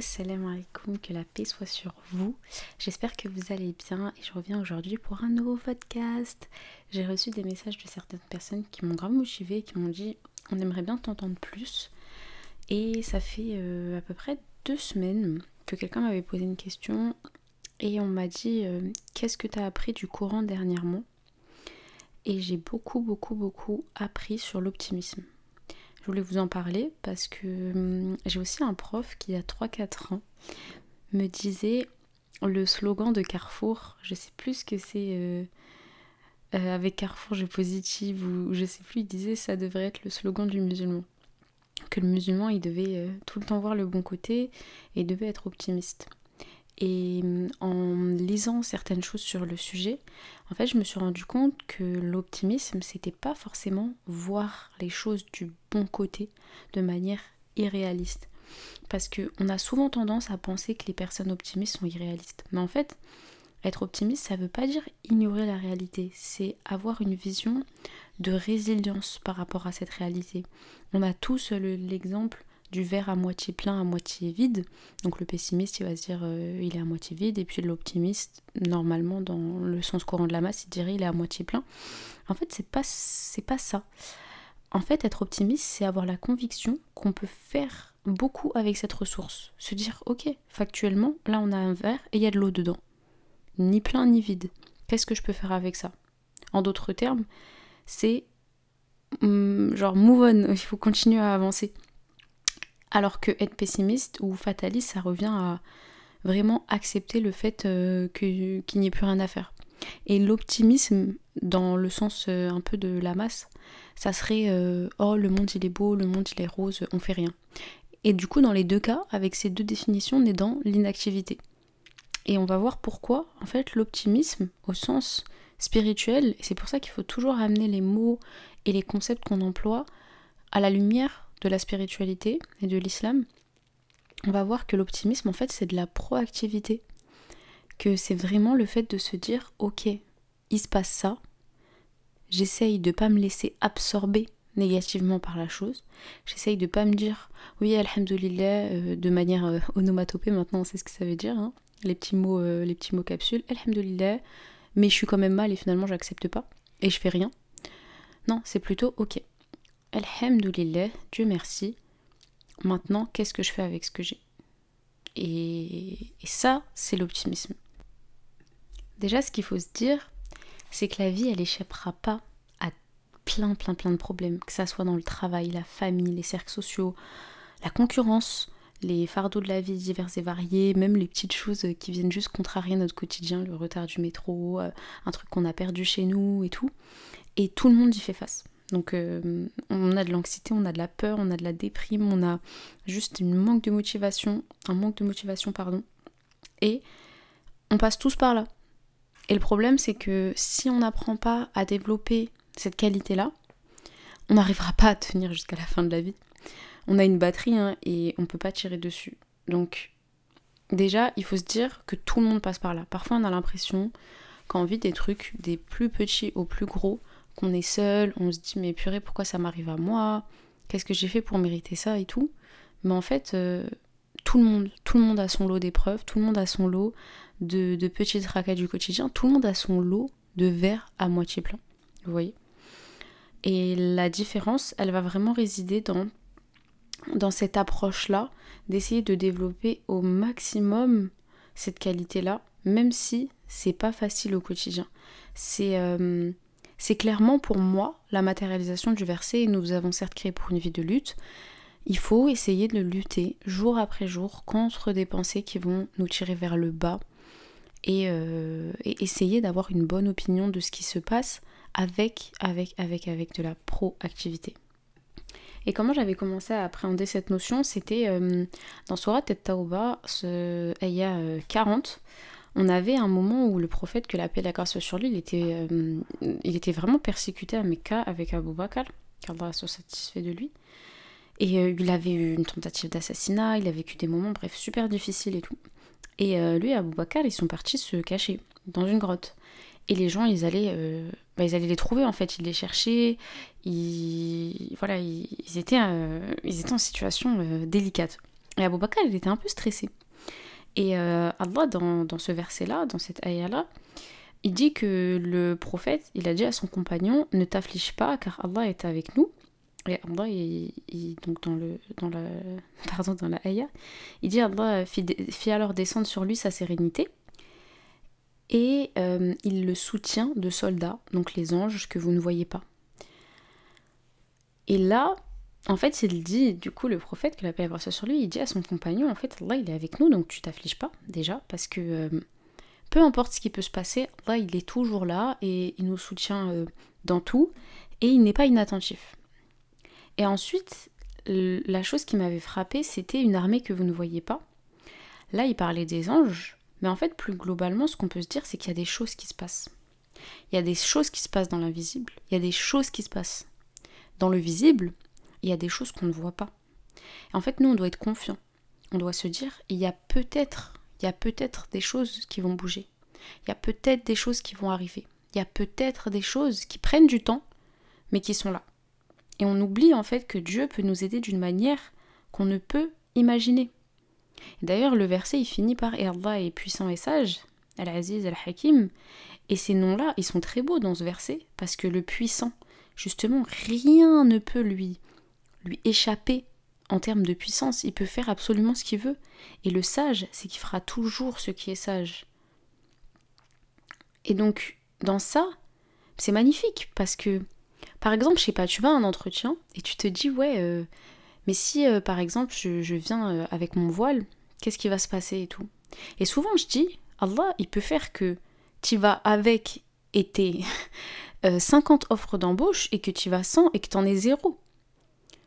salam alaikum, que la paix soit sur vous. J'espère que vous allez bien et je reviens aujourd'hui pour un nouveau podcast. J'ai reçu des messages de certaines personnes qui m'ont grave motivé, qui m'ont dit on aimerait bien t'entendre plus. Et ça fait euh, à peu près deux semaines que quelqu'un m'avait posé une question et on m'a dit euh, qu'est-ce que tu as appris du courant dernièrement? Et j'ai beaucoup, beaucoup, beaucoup appris sur l'optimisme. Je voulais vous en parler parce que hum, j'ai aussi un prof qui, a 3-4 ans, me disait le slogan de Carrefour, je sais plus ce que c'est euh, euh, avec Carrefour, je positive ou je sais plus, il disait ça devrait être le slogan du musulman. Que le musulman, il devait euh, tout le temps voir le bon côté et devait être optimiste. Et hum, en lisant certaines choses sur le sujet, en fait, je me suis rendu compte que l'optimisme, c'était pas forcément voir les choses du bon côté de manière irréaliste. Parce qu'on a souvent tendance à penser que les personnes optimistes sont irréalistes. Mais en fait, être optimiste, ça veut pas dire ignorer la réalité, c'est avoir une vision de résilience par rapport à cette réalité. On a tous l'exemple du verre à moitié plein, à moitié vide. Donc le pessimiste, il va se dire euh, il est à moitié vide, et puis l'optimiste, normalement, dans le sens courant de la masse, il dirait il est à moitié plein. En fait, c'est pas, c'est pas ça. En fait, être optimiste, c'est avoir la conviction qu'on peut faire beaucoup avec cette ressource. Se dire, ok, factuellement, là on a un verre et il y a de l'eau dedans. Ni plein ni vide. Qu'est-ce que je peux faire avec ça? En d'autres termes, c'est hum, genre move on, il faut continuer à avancer. Alors que être pessimiste ou fataliste, ça revient à vraiment accepter le fait euh, qu'il n'y ait plus rien à faire. Et l'optimisme, dans le sens euh, un peu de la masse, ça serait euh, oh le monde il est beau, le monde il est rose, on fait rien. Et du coup, dans les deux cas, avec ces deux définitions, on est dans l'inactivité. Et on va voir pourquoi, en fait, l'optimisme, au sens spirituel, c'est pour ça qu'il faut toujours amener les mots et les concepts qu'on emploie à la lumière de la spiritualité et de l'islam, on va voir que l'optimisme, en fait, c'est de la proactivité. Que c'est vraiment le fait de se dire, ok, il se passe ça, j'essaye de pas me laisser absorber négativement par la chose. J'essaye de pas me dire oui, alhamdoulilah, euh, de manière euh, onomatopée, maintenant on sait ce que ça veut dire, hein. les, petits mots, euh, les petits mots capsules, alhamdoulilah, mais je suis quand même mal et finalement j'accepte pas et je fais rien. Non, c'est plutôt ok, Alhamdulillah, Dieu merci. Maintenant, qu'est-ce que je fais avec ce que j'ai? Et, ça, c'est l'optimisme. Déjà, ce qu'il faut se dire, c'est que la vie, elle échappera pas à plein, plein, plein de problèmes, que ça soit dans le travail, la famille, les cercles sociaux, la concurrence, les fardeaux de la vie divers et variés, même les petites choses qui viennent juste contrarier notre quotidien, le retard du métro, euh, un truc qu'on a perdu chez nous et tout. Et tout le monde y fait face. Donc euh, on a de l'anxiété, on a de la peur, on a de la déprime, on a juste un manque de motivation, un manque de motivation pardon. Et on passe tous par là. Et le problème c'est que si on n'apprend pas à développer cette qualité-là, on n'arrivera pas à tenir jusqu'à la fin de la vie. On a une batterie hein, et on ne peut pas tirer dessus. Donc déjà, il faut se dire que tout le monde passe par là. Parfois on a l'impression quand on vit des trucs des plus petits aux plus gros, qu'on est seul, on se dit mais purée pourquoi ça m'arrive à moi? Qu'est-ce que j'ai fait pour mériter ça et tout? Mais en fait, euh, tout le monde, a son lot d'épreuves, tout le monde a son lot de, de petits du quotidien, tout le monde a son lot de verre à moitié plein. Vous voyez? Et la différence, elle va vraiment résider dans, dans cette approche-là, d'essayer de développer au maximum cette qualité-là, même si c'est pas facile au quotidien. C'est euh, c'est clairement pour moi la matérialisation du verset et nous avons certes créé pour une vie de lutte. Il faut essayer de lutter jour après jour contre des pensées qui vont nous tirer vers le bas et, euh, essayer d'avoir une bonne opinion de ce qui se passe avec, avec, avec, avec de la proactivité. Et comment j'avais commencé à appréhender cette notion, c'était euh, dans Surat et ce ayah 40, on avait un moment où le prophète, que la paix et la sur lui, il était, euh, il était vraiment persécuté à Mecca avec Abu Bakr, qu'Allah soit satisfait de lui. Et euh, il avait eu une tentative d'assassinat, il a vécu des moments, bref, super difficiles et tout. Et euh, lui et Abu Bakr, ils sont partis se cacher dans une grotte. Et les gens, ils allaient, bah, ils allaient les trouver en fait, ils les cherchaient, ils, voilà, ils, étaient, ils étaient en situation délicate. Et Abou Bakr, il était un peu stressé. Et euh, Allah, dans, dans ce verset-là, dans cette ayah-là, il dit que le prophète, il a dit à son compagnon, ne t'afflige pas car Allah est avec nous. Et Allah, il, donc dans, le, dans, la, pardon, dans la ayah, il dit Allah fit, alors descendre sur lui sa sérénité. Et euh, il le soutient de soldats, donc les anges que vous ne voyez pas. Et là, en fait, il dit, du coup, le prophète, que la paix et sur lui, il dit à son compagnon, en fait, Allah, il est avec nous, donc tu t'affliges pas, déjà, parce que euh, peu importe ce qui peut se passer, Allah, il est toujours là, et il nous soutient euh, dans tout, et il n'est pas inattentif. Et ensuite, la chose qui m'avait frappé, c'était une armée que vous ne voyez pas. Là, il parlait des anges, mais en fait, plus globalement, ce qu'on peut se dire, c'est qu'il y a des choses qui se passent. Il y a des choses qui se passent dans l'invisible, il y a des choses qui se passent dans le visible, il y a des choses qu'on ne voit pas. En fait, nous, on doit être confiant. On doit se dire, il y a peut-être, il y a peut-être des choses qui vont bouger. Il y a peut-être des choses qui vont arriver. Il y a peut-être des choses qui prennent du temps, mais qui sont là. Et on oublie en fait que Dieu peut nous aider d'une manière qu'on ne peut imaginer. D'ailleurs, le verset il finit par Et Allah est puissant et sage, Al-Aziz, Al-Hakim. Et ces noms-là, ils sont très beaux dans ce verset, parce que le puissant, justement, rien ne peut lui, lui échapper en termes de puissance. Il peut faire absolument ce qu'il veut. Et le sage, c'est qu'il fera toujours ce qui est sage. Et donc, dans ça, c'est magnifique, parce que, par exemple, je sais pas, tu vas à un entretien et tu te dis, ouais, euh, mais si, euh, par exemple, je, viens euh, avec mon voile, qu'est-ce qui va se passer et tout? Et souvent, je dis, Allah, il peut faire que tu vas avec et t'es 50 euh, offres d'embauche et que tu vas 100 et que tu en es zéro.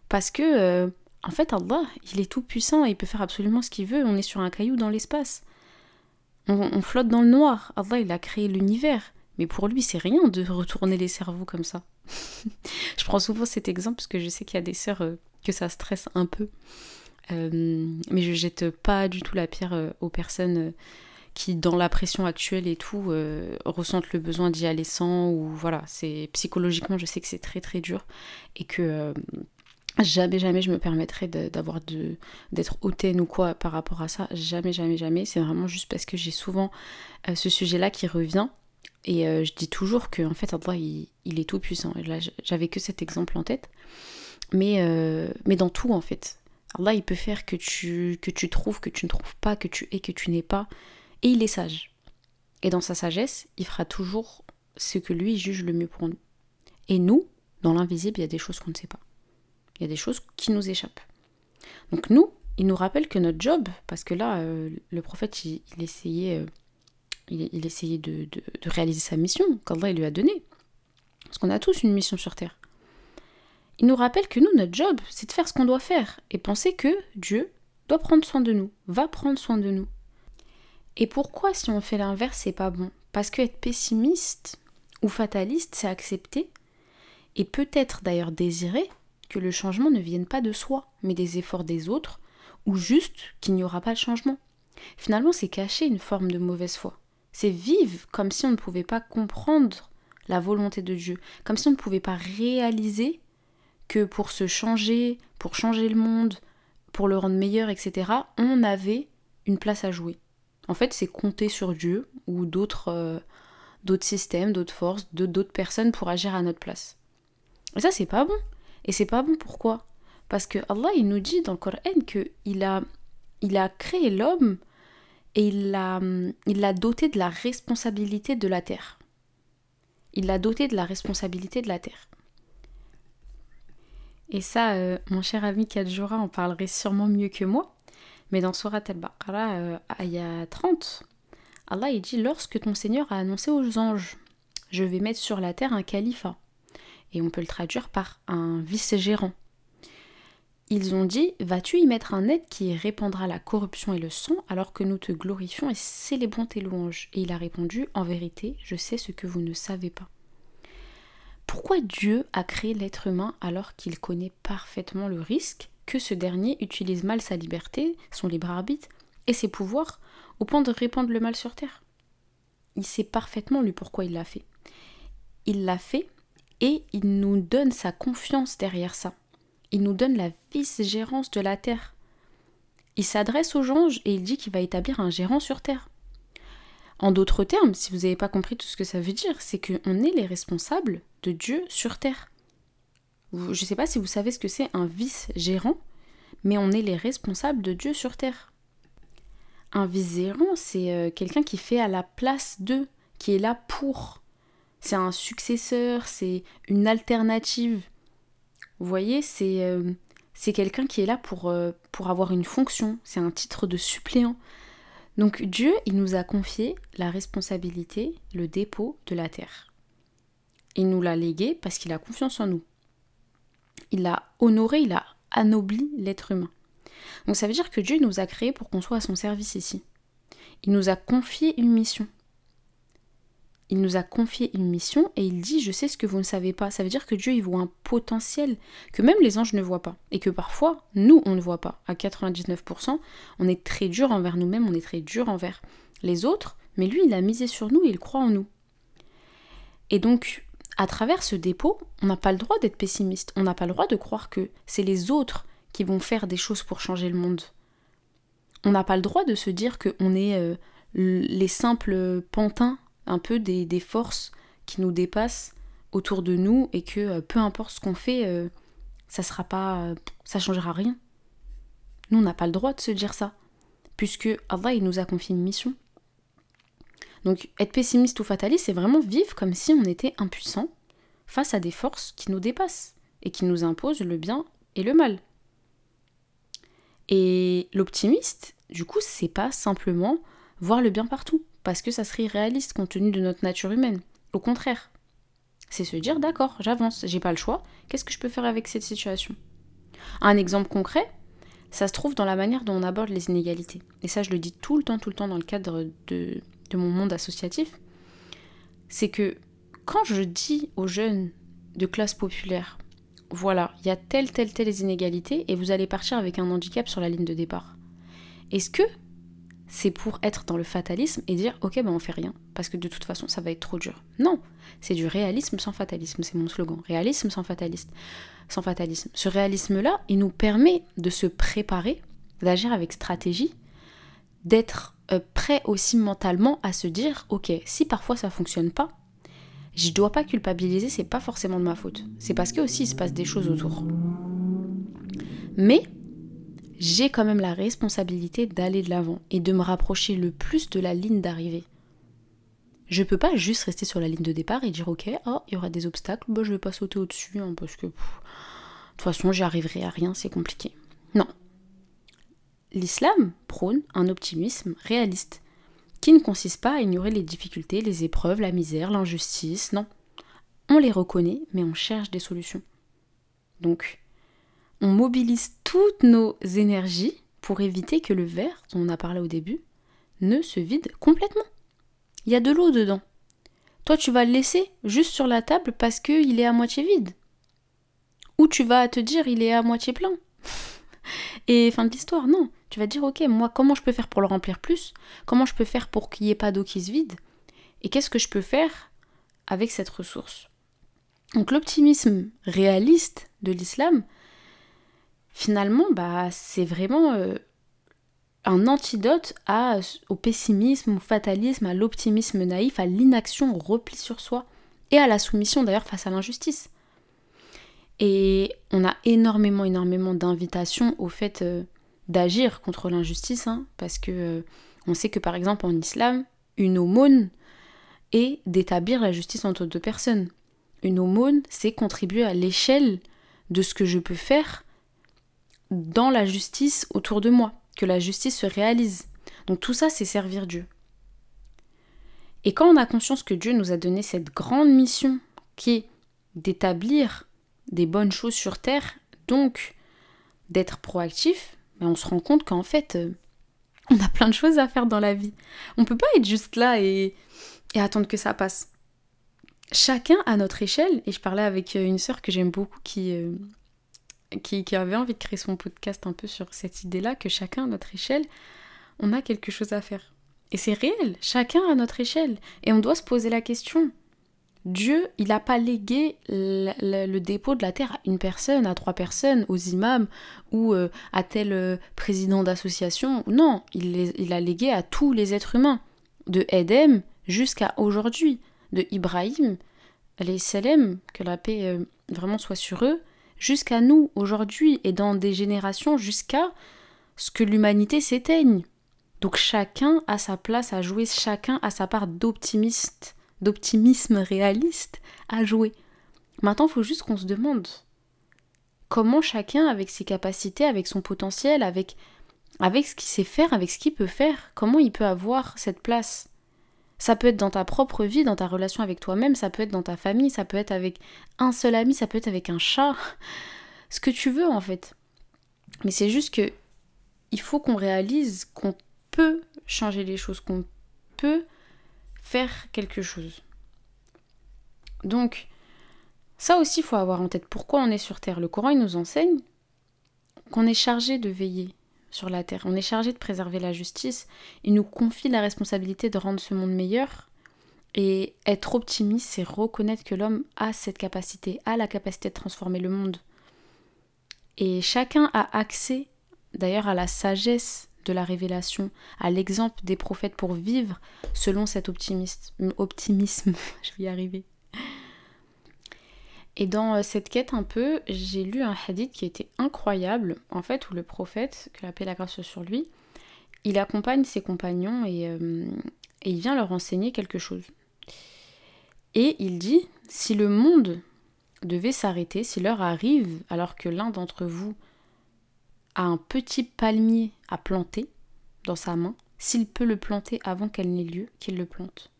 Parce que, euh, en fait, Allah, il est tout puissant et il peut faire absolument ce qu'il veut. On est sur un caillou dans l'espace. On, flotte dans le noir. Allah, il a créé l'univers. Mais pour lui, c'est rien de retourner les cerveaux comme ça. je prends souvent cet exemple parce que je sais qu'il y a des sœurs euh, que ça stresse un peu. mais je jette pas du tout la pierre aux personnes qui dans la pression actuelle et tout euh, ressentent le besoin d'y aller sans ou voilà c'est psychologiquement je sais que c'est très très dur et que euh, jamais jamais je me permettrai d'avoir d'être hautaine ou quoi par rapport à ça. Jamais jamais jamais. C'est vraiment juste parce que j'ai souvent euh, ce sujet là qui revient. Et je dis toujours que en fait Allah il, il est tout puissant. Et là j'avais que cet exemple en tête. Mais mais dans tout en fait. Allah il peut faire que tu que tu trouves que tu ne trouves pas que tu es que tu n'es pas. Et il est sage. Et dans sa sagesse, il fera toujours ce que lui juge le mieux pour nous. Et nous, dans l'invisible, il y a des choses qu'on ne sait pas. Il y a des choses qui nous échappent. Donc nous, il nous rappelle que notre job, parce que là, euh, le prophète, il, essayait, euh, il, essayait de, de, réaliser sa mission qu'Allah lui a donnée. Parce qu'on a tous une mission sur Terre. Il nous rappelle que nous, notre job, c'est de faire ce qu'on doit faire et penser que Dieu doit prendre soin de nous, va prendre soin de nous. Et pourquoi si on fait l'inverse, c'est pas bon? Parce que être pessimiste ou fataliste, c'est accepter et peut-être d'ailleurs désirer que le changement ne vienne pas de soi, mais des efforts des autres, ou juste qu'il n'y aura pas de changement. Finalement, c'est cacher une forme de mauvaise foi. C'est vivre comme si on ne pouvait pas comprendre la volonté de Dieu, comme si on ne pouvait pas réaliser que pour se changer, pour changer le monde, pour le rendre meilleur, etc., on avait une place à jouer. En fait, c'est compter sur Dieu ou d'autres euh, d'autres systèmes, d'autres forces, d'autres personnes pour agir à notre place. Et ça, c'est pas bon. Et c'est pas bon pourquoi? Parce que Allah, il nous dit dans le Coran qu'il a, il a créé l'homme et il l'a il doté de la responsabilité de la terre. Il l'a doté de la responsabilité de la terre. Et ça, euh, mon cher ami Kadjura en parlerait sûrement mieux que moi. Mais dans Surat al-Baqarah, euh, il y a 30, Allah il dit Lorsque ton Seigneur a annoncé aux anges, je vais mettre sur la terre un califat. Et on peut le traduire par un vice-gérant. Ils ont dit Vas-tu y mettre un aide qui répandra la corruption et le sang alors que nous te glorifions et célébrons tes louanges? Et il a répondu En vérité, je sais ce que vous ne savez pas. Pourquoi Dieu a créé l'être humain alors qu'il connaît parfaitement le risque que ce dernier utilise mal sa liberté, son libre arbitre et ses pouvoirs au point de répandre le mal sur terre? Il sait parfaitement lui pourquoi il l'a fait. Il l'a fait et il nous donne sa confiance derrière ça. Il nous donne la vice-gérance de la terre. il s'adresse aux gens et il dit qu'il va établir un gérant sur Terre. En d'autres termes, si vous n'avez pas compris tout ce que ça veut dire, c'est qu'on est les responsables de Dieu sur Terre. Je ne sais pas si vous savez ce que c'est un vice-gérant, mais on est les responsables de Dieu sur Terre. Un vice-gérant, c'est euh, quelqu'un qui fait à la place d'eux, qui est là pour. C'est un successeur, c'est une alternative. Vous voyez, c'est euh, quelqu'un qui est là pour, euh, pour avoir une fonction, c'est un titre de suppléant. Donc Dieu, il nous a confié la responsabilité, le dépôt de la terre. Il nous l'a légué parce qu'il a confiance en nous. Il l'a honoré, il a anobli l'être humain. Donc ça veut dire que Dieu nous a créés pour qu'on soit à son service ici. Il nous a confié une mission il nous a confié une mission et il dit je sais ce que vous ne savez pas. Ça veut dire que Dieu il voit un potentiel que même les anges ne voient pas et que parfois nous on ne voit pas. À 99%, on est très dur envers nous-mêmes, on est très dur envers les autres, mais lui il a misé sur nous et il croit en nous. Et donc à travers ce dépôt, on n'a pas le droit d'être pessimiste, on n'a pas le droit de croire que c'est les autres qui vont faire des choses pour changer le monde. On n'a pas le droit de se dire qu'on est euh, les simples pantins un peu des, forces qui nous dépassent autour de nous et que euh, peu importe ce qu'on fait, euh, ça sera pas, euh, ça changera rien. Nous, on n'a pas le droit de se dire ça, puisque Allah il nous a confié une mission. Donc être pessimiste ou fataliste, c'est vraiment vivre comme si on était impuissant face à des forces qui nous dépassent et qui nous imposent le bien et le mal. Et l'optimiste, du coup, c'est pas simplement voir le bien partout parce que ça serait irréaliste compte tenu de notre nature humaine. Au contraire, c'est se dire d'accord, j'avance, j'ai pas le choix, qu'est-ce que je peux faire avec cette situation? Un exemple concret, ça se trouve dans la manière dont on aborde les inégalités. Et ça, je le dis tout le temps, tout le temps dans le cadre de, mon monde associatif. C'est que quand je dis aux jeunes de classe populaire, voilà, il y a telle, telle, telle inégalités et vous allez partir avec un handicap sur la ligne de départ. Est-ce que c'est pour être dans le fatalisme et dire ok ben on fait rien parce que de toute façon ça va être trop dur. Non, c'est du réalisme sans fatalisme, c'est mon slogan. Réalisme sans fatalisme. Sans fatalisme. Ce réalisme-là, il nous permet de se préparer, d'agir avec stratégie, d'être euh, prêt aussi mentalement à se dire ok si parfois ça fonctionne pas, je dois pas culpabiliser, c'est pas forcément de ma faute. C'est parce que aussi il se passe des choses autour. Mais j'ai quand même la responsabilité d'aller de l'avant et de me rapprocher le plus de la ligne d'arrivée. Je peux pas juste rester sur la ligne de départ et dire ok, oh, il y aura des obstacles, bah, je vais pas sauter au-dessus hein, parce que de toute façon j'y arriverai à rien, c'est compliqué. Non. L'islam prône un optimisme réaliste qui ne consiste pas à ignorer les difficultés, les épreuves, la misère, l'injustice, non. On les reconnaît, mais on cherche des solutions. Donc, on mobilise toutes nos énergies pour éviter que le verre, dont on a parlé au début, ne se vide complètement. Il y a de l'eau dedans. Toi, tu vas le laisser juste sur la table parce qu'il est à moitié vide. Ou tu vas te dire il est à moitié plein. Et fin de l'histoire, non. Tu vas dire ok, moi, comment je peux faire pour le remplir plus? Comment je peux faire pour qu'il n'y ait pas d'eau qui se vide? Et qu'est-ce que je peux faire avec cette ressource? Donc l'optimisme réaliste de l'islam, finalement, bah, c'est vraiment euh, un antidote au pessimisme, au fatalisme, à l'optimisme naïf, à l'inaction, au repli sur soi et à la soumission d'ailleurs face à l'injustice. Et on a énormément, énormément d'invitations au fait euh, d'agir contre l'injustice, hein, parce que euh, on sait que par exemple en islam, une aumône est d'établir la justice entre deux personnes. Une aumône, c'est contribuer à l'échelle de ce que je peux faire dans la justice autour de moi, que la justice se réalise. Donc tout ça, c'est servir Dieu. Et quand on a conscience que Dieu nous a donné cette grande mission qui est d'établir des bonnes choses sur Terre, donc d'être proactif, mais ben, on se rend compte qu'en fait, euh, on a plein de choses à faire dans la vie. On peut pas être juste là et, et attendre que ça passe. Chacun à notre échelle, et je parlais avec euh, une sœur que j'aime beaucoup qui, qui, avait envie de créer son podcast un peu sur cette idée-là, que chacun à notre échelle, on a quelque chose à faire. Et c'est réel, chacun à notre échelle. Et on doit se poser la question, Dieu, il n'a pas légué le, dépôt de la terre à une personne, à trois personnes, aux imams ou euh, à tel euh, président d'association. Non, il, il a légué à tous les êtres humains, de Edem jusqu'à aujourd'hui, de Ibrahim, les Salem, que la paix euh, vraiment soit sur eux, jusqu'à nous aujourd'hui et dans des générations jusqu'à ce que l'humanité s'éteigne. Donc chacun a sa place à jouer, chacun a sa part d'optimiste, d'optimisme réaliste à jouer. Maintenant, il faut juste qu'on se demande comment chacun, avec ses capacités, avec son potentiel, avec, avec ce qu'il sait faire, avec ce qu'il peut faire, comment il peut avoir cette place. Ça peut être dans ta propre vie, dans ta relation avec toi-même, ça peut être dans ta famille, ça peut être avec un seul ami, ça peut être avec un chat, ce que tu veux en fait. Mais c'est juste que il faut qu'on réalise qu'on peut changer les choses, qu'on peut faire quelque chose. Donc, ça aussi, il faut avoir en tête pourquoi on est sur Terre. Le Coran, nous enseigne qu'on est chargé de veiller sur la Terre, on est chargé de préserver la justice, il nous confie la responsabilité de rendre ce monde meilleur. Et être optimiste, c'est reconnaître que l'homme a cette capacité, a la capacité de transformer le monde. Et chacun a accès, d'ailleurs, à la sagesse de la révélation, à l'exemple des prophètes pour vivre selon cet optimisme. optimisme. Je vais y arriver. Et dans euh, cette quête un peu, j'ai lu un hadith qui était incroyable, en fait, où le prophète, que la paix et la grâce sur lui, il accompagne ses compagnons et, euh, et il vient leur enseigner quelque chose. Et il dit, si le monde devait s'arrêter, si l'heure arrive alors que l'un d'entre vous a un petit palmier à planter dans sa main, s'il peut le planter avant qu'elle n'ait lieu, qu'il le plante.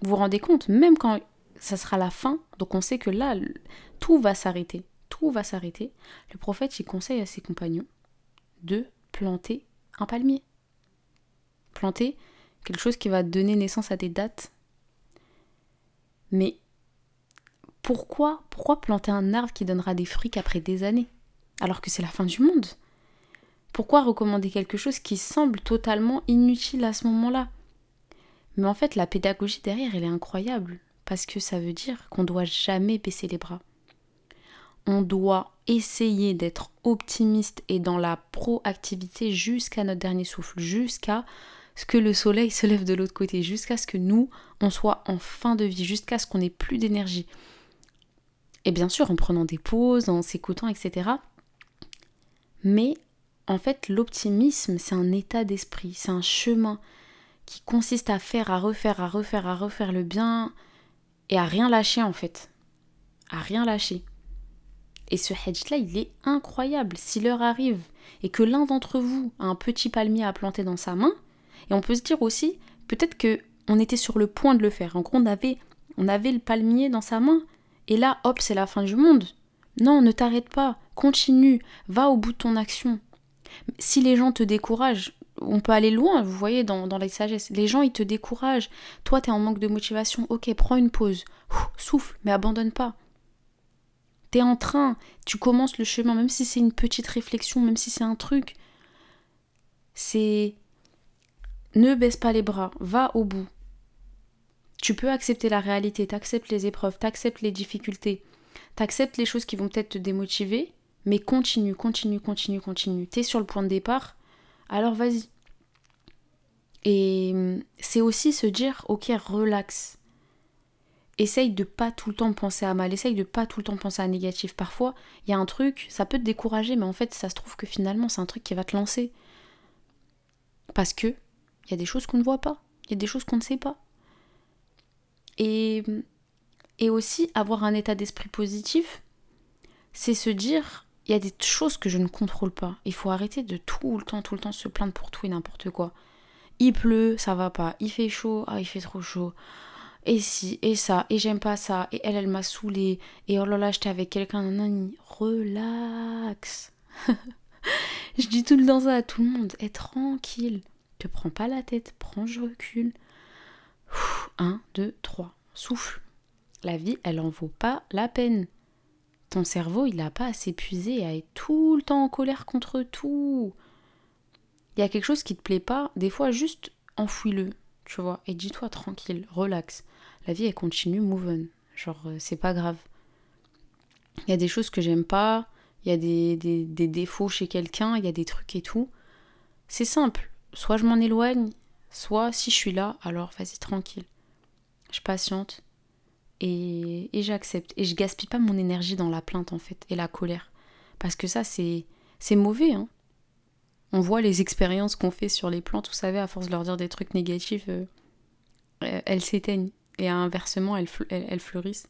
Vous vous rendez compte, même quand ça sera la fin, donc on sait que là, tout va s'arrêter, tout va s'arrêter, le prophète il conseille à ses compagnons de planter un palmier. Planter quelque chose qui va donner naissance à des dates. Mais pourquoi, pourquoi planter un arbre qui donnera des fruits qu'après des années alors que c'est la fin du monde? Pourquoi recommander quelque chose qui semble totalement inutile à ce moment-là? Mais en fait, la pédagogie derrière, elle est incroyable, parce que ça veut dire qu'on doit jamais baisser les bras. On doit essayer d'être optimiste et dans la proactivité jusqu'à notre dernier souffle, jusqu'à ce que le soleil se lève de l'autre côté, jusqu'à ce que nous, on soit en fin de vie, jusqu'à ce qu'on ait plus d'énergie. Et bien sûr, en prenant des pauses, en s'écoutant, etc. Mais en fait, l'optimisme, c'est un état d'esprit, c'est un chemin qui consiste à faire, à refaire, à refaire, à refaire le bien et à rien lâcher en fait. À rien lâcher. Et ce hedge-là, il est incroyable. Si l'heure arrive et que l'un d'entre vous a un petit palmier à planter dans sa main, et on peut se dire aussi, peut-être que on était sur le point de le faire. En gros, on avait, on avait le palmier dans sa main, et là, hop, c'est la fin du monde. Non, ne t'arrête pas, continue, va au bout de ton action. Si les gens te découragent, on peut aller loin, vous voyez, dans, dans la sagesse. Les gens, ils te découragent. Toi, tu es en manque de motivation. Ok, prends une pause. souffle, mais abandonne pas. Tu es en train, tu commences le chemin, même si c'est une petite réflexion, même si c'est un truc. C'est. Ne baisse pas les bras, va au bout. Tu peux accepter la réalité, t'acceptes les épreuves, t'acceptes les difficultés, t'acceptes les choses qui vont peut-être te démotiver, mais continue, continue, continue, continue. T'es sur le point de départ, alors vas-y. Et hum, c'est aussi se dire, ok, relax. Essaye de pas tout le temps penser à mal, essaye de pas tout le temps penser à négatif. Parfois, il y a un truc, ça peut te décourager, mais en fait, ça se trouve que finalement, c'est un truc qui va te lancer. Parce que il y a des choses qu'on ne voit pas, il y a des choses qu'on ne sait pas. Et, hum, et aussi, avoir un état d'esprit positif, c'est se dire, il y a des choses que je ne contrôle pas. Il faut arrêter de tout le temps, tout le temps se plaindre pour tout et n'importe quoi. Il pleut, ça va pas. Il fait chaud, ah il fait trop chaud. Et si, et ça, et j'aime pas ça, et elle, elle m'a saoulé, et oh là là, j'étais avec quelqu'un, nanani. Relax. je dis tout le temps ça à tout le monde. Et tranquille. Te prends pas la tête, prends, je recule. Un, deux, trois. Souffle. La vie, elle en vaut pas la peine ton cerveau, il n'a pas à s'épuiser, à être tout le temps en colère contre tout. Il y a quelque chose qui te plaît pas, des fois juste enfouis-le, tu vois, et dis-toi tranquille, relax. la vie elle continue, move on. Genre, euh, c'est pas grave. Il y a des choses que j'aime pas, il y a des, des défauts chez quelqu'un, il y a des trucs et tout. C'est simple. Soit je m'en éloigne, soit si je suis là, alors vas-y tranquille. Je patiente et, et j'accepte. Et je gaspille pas mon énergie dans la plainte en fait et la colère. Parce que ça c'est, c'est mauvais. Hein. On voit les expériences qu'on fait sur les plantes, vous savez, à force de leur dire des trucs négatifs, euh, elles s'éteignent. Et inversement, elles, fleurissent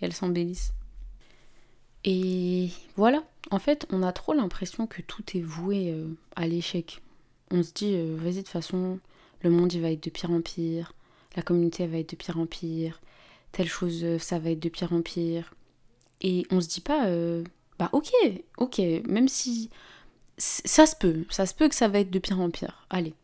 et elles s'embellissent. Et voilà, en fait, on a trop l'impression que tout est voué euh, à l'échec. On se dit, euh, vas-y, de toute façon, le monde il va être de pire en pire, la communauté va être de pire en pire, telle chose euh, ça va être de pire en pire. Et on se dit pas, bah ok, ok, même si ça se peut, ça se peut que ça va être de pire en pire, allez.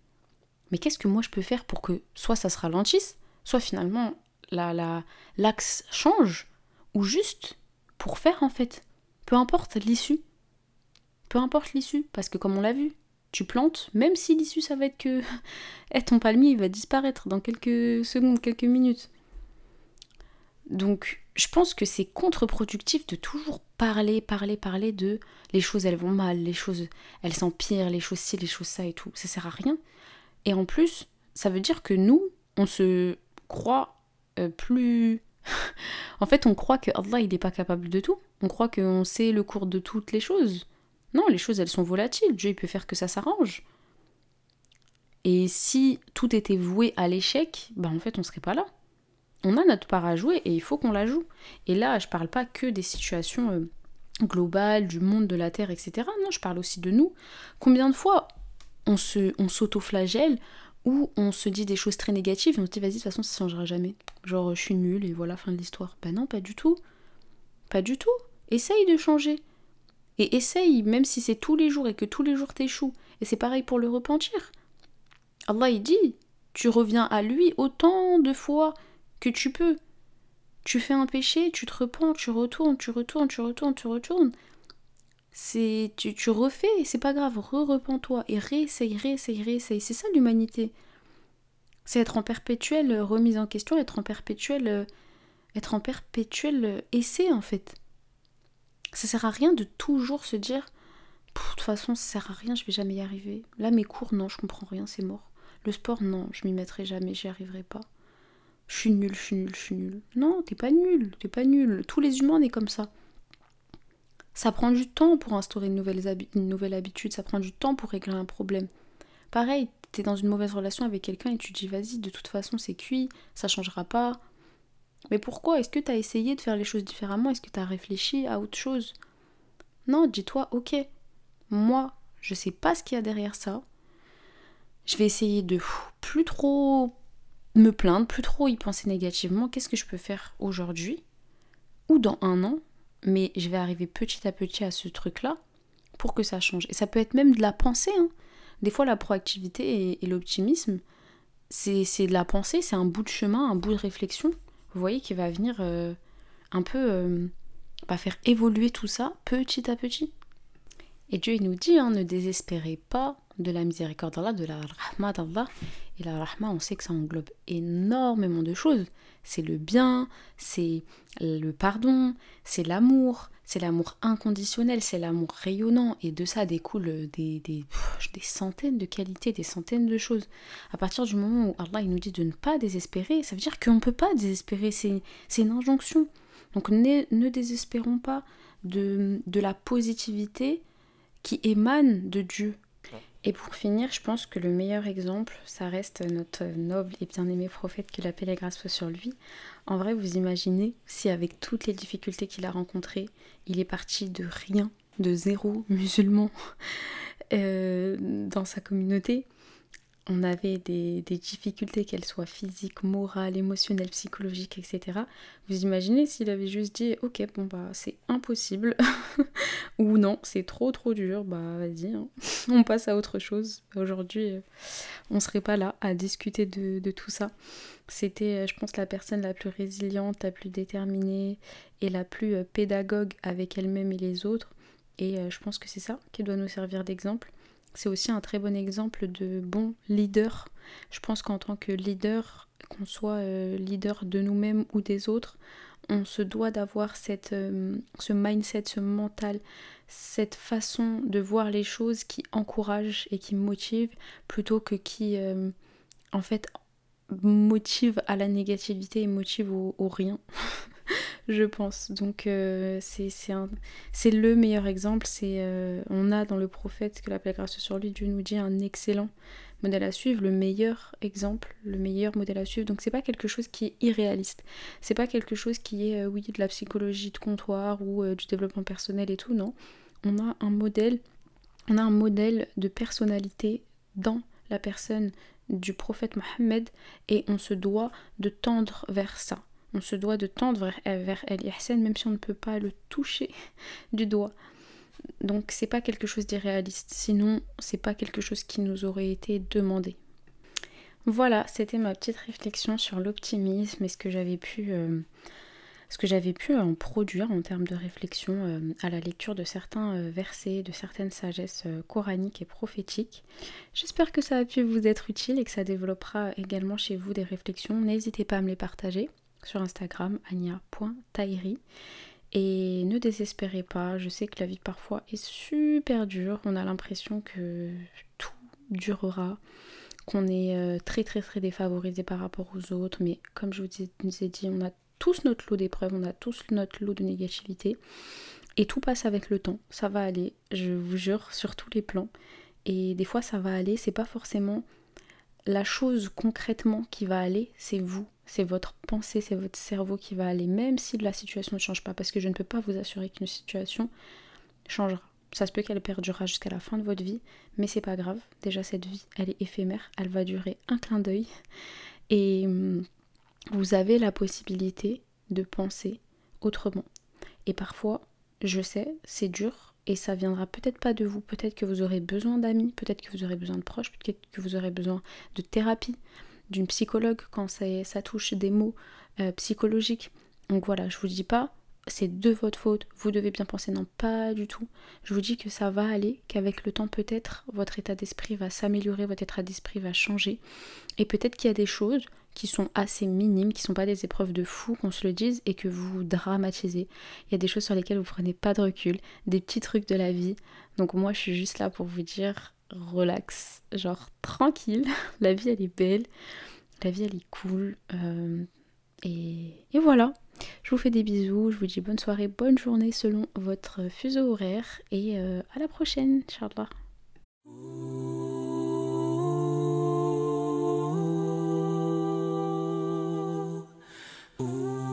Mais qu'est-ce que moi je peux faire pour que soit ça se ralentisse, soit finalement la l'axe change, ou juste pour faire en fait. Peu importe l'issue. Peu importe l'issue, parce que comme on l'a vu, tu plantes, même si l'issue ça va être que eh, ton palmier il va disparaître dans quelques secondes, quelques minutes. Donc je pense que c'est contre-productif de toujours parler, parler, parler de les choses elles vont mal, les choses elles s'empirent, les choses ci, les choses ça et tout. Ça sert à rien. Et en plus, ça veut dire que nous, on se croit euh, plus en fait, on croit que Allah, il n'est pas capable de tout. On croit qu'on sait le cours de toutes les choses. Non, les choses, elles sont volatiles. Dieu, il peut faire que ça s'arrange. Et si tout était voué à l'échec, ben en fait, on serait pas là. On a notre part à jouer et il faut qu'on la joue. Et là, je parle pas que des situations euh, globales, du monde, de la terre, etc. Non, je parle aussi de nous. Combien de fois on s'auto-flagelle où on se dit des choses très négatives et on se dit vas-y de toute façon ça changera jamais. Genre je suis nulle et voilà fin de l'histoire. Bah non pas du tout. Pas du tout. Essaye de changer. Et essaye, même si c'est tous les jours et que tous les jours t'échoues. Et c'est pareil pour le repentir. Allah il dit, tu reviens à lui autant de fois que tu peux. Tu fais un péché, tu te repens, tu retournes, tu retournes, tu retournes, tu retournes c'est tu, tu refais, c'est pas grave, re-repens-toi et réessaye, réessaye, réessaye. C'est ça l'humanité. C'est être en perpétuelle remise en question, être en perpétuel être en perpétuel essai en fait. Ça sert à rien de toujours se dire de toute façon ça sert à rien, je vais jamais y arriver. Là mes cours non, je comprends rien, c'est mort. Le sport non, je m'y mettrai jamais, j'y arriverai pas. Je suis nul, je suis nul, je suis nul. Non, t'es pas nul, t'es pas nul. Tous les humains on est comme ça. Ça prend du temps pour instaurer une nouvelle, une nouvelle habitude, ça prend du temps pour régler un problème. Pareil, t'es dans une mauvaise relation avec quelqu'un et tu te dis vas-y, de toute façon c'est cuit, ça changera pas. Mais pourquoi? Est-ce que t'as essayé de faire les choses différemment? Est-ce que t'as réfléchi à autre chose? Non, dis-toi, ok, moi, je sais pas ce qu'il y a derrière ça. Je vais essayer de plus trop me plaindre, plus trop y penser négativement. Qu'est-ce que je peux faire aujourd'hui ou dans un an mais je vais arriver petit à petit à ce truc-là pour que ça change. Et ça peut être même de la pensée. Hein. Des fois, la proactivité et, l'optimisme, c'est de la pensée, c'est un bout de chemin, un bout de réflexion, vous voyez, qui va venir euh, un peu euh, bah, faire évoluer tout ça petit à petit. Et Dieu, il nous dit, hein, ne désespérez pas de la miséricorde d'Allah, de la rahma d'Allah. Et la rahma, on sait que ça englobe énormément de choses c'est le bien, c'est le pardon, c'est l'amour, c'est l'amour inconditionnel, c'est l'amour rayonnant, et de ça découlent des, des, centaines de qualités, des centaines de choses. À partir du moment où Allah il nous dit de ne pas désespérer, ça veut dire qu'on ne peut pas désespérer, c'est une injonction. Donc ne, ne désespérons pas de, de la positivité qui émane de Dieu. Et pour finir, je pense que le meilleur exemple, ça reste notre noble et bien-aimé prophète, que la paix et grâce soit sur lui. En vrai, vous imaginez si avec toutes les difficultés qu'il a rencontrées, il est parti de rien, de zéro musulman euh, dans sa communauté, on avait des, difficultés, qu'elles soient physiques, morales, émotionnelles, psychologiques, etc. Vous imaginez s'il avait juste dit ok bon bah c'est impossible ou non c'est trop trop dur bah vas-y hein. on passe à autre chose. Aujourd'hui euh, on serait pas là à discuter de, tout ça. C'était euh, je pense la personne la plus résiliente, la plus déterminée et la plus euh, pédagogue avec elle-même et les autres. Et je pense que c'est ça qui doit nous servir d'exemple c'est aussi un très bon exemple de bon leader Je pense qu'en tant que leader, qu'on soit euh, leader de nous-mêmes ou des autres, on se doit d'avoir euh, ce mindset, ce mental, cette façon de voir les choses qui encourage et qui motive plutôt que qui euh, en fait motive à la négativité et motive au, rien. je pense. Donc euh, c'est le meilleur exemple. C'est euh, on a dans le prophète que la paix grâce sur lui, Dieu nous dit un excellent modèle à suivre, le meilleur exemple, le meilleur modèle à suivre. Donc c'est pas quelque chose qui est irréaliste. C'est pas quelque chose qui est oui de la psychologie de comptoir ou du développement personnel et tout. Non, on a un modèle, on a un modèle de personnalité dans la personne du prophète Mohammed et on se doit de tendre vers ça. On se doit de tendre vers, Yahsen même si on ne peut pas le toucher du doigt. Donc c'est pas quelque chose d'irréaliste, sinon c'est pas quelque chose qui nous aurait été demandé. Voilà, c'était ma petite réflexion sur l'optimisme et ce que j'avais pu euh, pu en produire en termes de réflexion euh, à la lecture de certains euh, versets, de certaines sagesses euh, coraniques et prophétiques. J'espère que ça a pu vous être utile et que ça développera également chez vous des réflexions. N'hésitez pas à me les partager sur Instagram, ania.tairi. Et ne désespérez pas, je sais que la vie parfois est super dure, on a l'impression que tout durera, qu'on est très très très défavorisé par rapport aux autres, mais comme je vous ai dit, on a tous notre lot d'épreuves, on a tous notre lot de négativité. Et tout passe avec le temps, ça va aller, je vous jure, sur tous les plans. Et des fois ça va aller, c'est pas forcément la chose concrètement qui va aller, c'est vous, c'est votre pensée, c'est votre cerveau qui va aller, même si la situation ne change pas, parce que je ne peux pas vous assurer qu'une situation changera. Ça se peut qu'elle perdurera jusqu'à la fin de votre vie, mais c'est pas grave. Déjà cette vie, elle est éphémère, elle va durer un clin d'œil. Et hum, vous avez la possibilité de penser autrement. Et parfois, je sais, c'est dur et ça viendra peut-être pas de vous. Peut-être que vous aurez besoin d'amis, peut-être que vous aurez besoin de proches, peut-être que vous aurez besoin de thérapie, d'une psychologue quand ça, touche des mots euh, psychologiques. Donc voilà, je vous dis pas c'est de votre faute, vous devez bien penser, non pas du tout. Je vous dis que ça va aller, qu'avec le temps peut-être votre état d'esprit va s'améliorer, votre état d'esprit va changer. Et peut-être qu'il y a des choses qui sont assez minimes, qui sont pas des épreuves de fou, qu'on se le dise, et que vous dramatisez. Il y a des choses sur lesquelles vous prenez pas de recul, des petits trucs de la vie. Donc moi je suis juste là pour vous dire relax, genre tranquille, la vie elle est belle, la vie elle est cool. Euh, et, voilà, je vous fais des bisous, je vous dis bonne soirée, bonne journée selon votre fuseau horaire et euh, à la prochaine. Ooh.